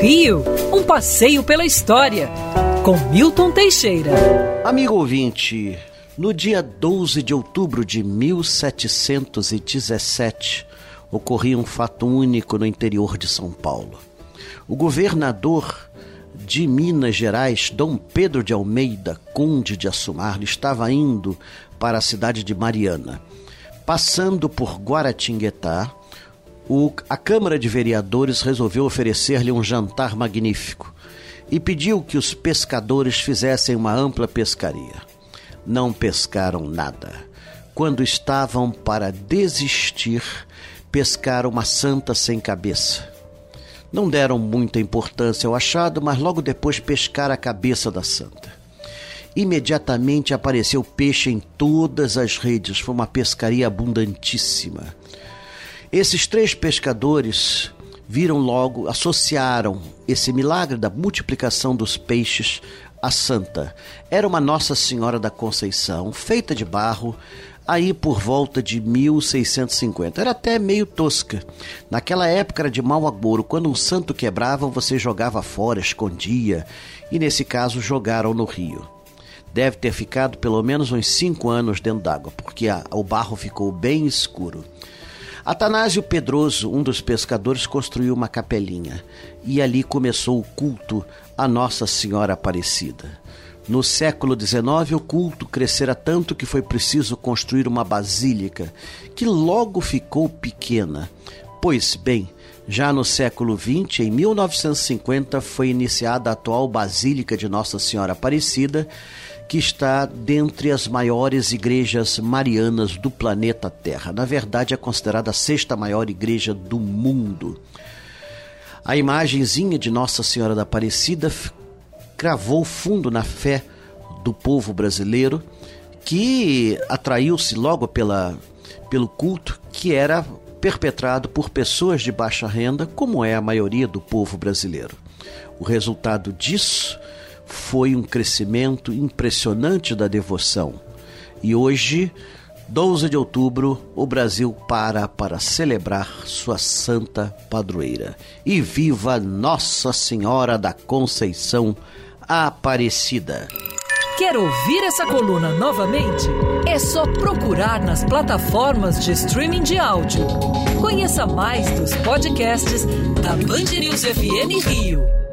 Rio, um passeio pela história, com Milton Teixeira. Amigo ouvinte, no dia 12 de outubro de 1717, ocorria um fato único no interior de São Paulo. O governador de Minas Gerais, Dom Pedro de Almeida, conde de Assumar, estava indo para a cidade de Mariana. Passando por Guaratinguetá, o, a Câmara de Vereadores resolveu oferecer-lhe um jantar magnífico e pediu que os pescadores fizessem uma ampla pescaria. Não pescaram nada. Quando estavam para desistir, pescaram uma santa sem cabeça. Não deram muita importância ao achado, mas logo depois pescaram a cabeça da santa. Imediatamente apareceu peixe em todas as redes, foi uma pescaria abundantíssima. Esses três pescadores viram logo, associaram esse milagre da multiplicação dos peixes à santa. Era uma Nossa Senhora da Conceição, feita de barro, aí por volta de 1650. Era até meio tosca. Naquela época era de mau agouro. Quando um santo quebrava, você jogava fora, escondia. E nesse caso, jogaram no rio. Deve ter ficado pelo menos uns cinco anos dentro d'água, porque a, o barro ficou bem escuro. Atanásio Pedroso, um dos pescadores, construiu uma capelinha e ali começou o culto a Nossa Senhora Aparecida. No século XIX, o culto crescera tanto que foi preciso construir uma basílica, que logo ficou pequena. Pois bem, já no século XX, em 1950, foi iniciada a atual Basílica de Nossa Senhora Aparecida, que está dentre as maiores igrejas marianas do planeta Terra. Na verdade, é considerada a sexta maior igreja do mundo. A imagenzinha de Nossa Senhora da Aparecida cravou fundo na fé do povo brasileiro, que atraiu-se logo pela, pelo culto que era perpetrado por pessoas de baixa renda, como é a maioria do povo brasileiro. O resultado disso foi um crescimento impressionante da devoção. E hoje, 12 de outubro, o Brasil para para celebrar sua santa padroeira. E viva Nossa Senhora da Conceição Aparecida. Quer ouvir essa coluna novamente? É só procurar nas plataformas de streaming de áudio. Conheça mais dos podcasts da Band News FM Rio.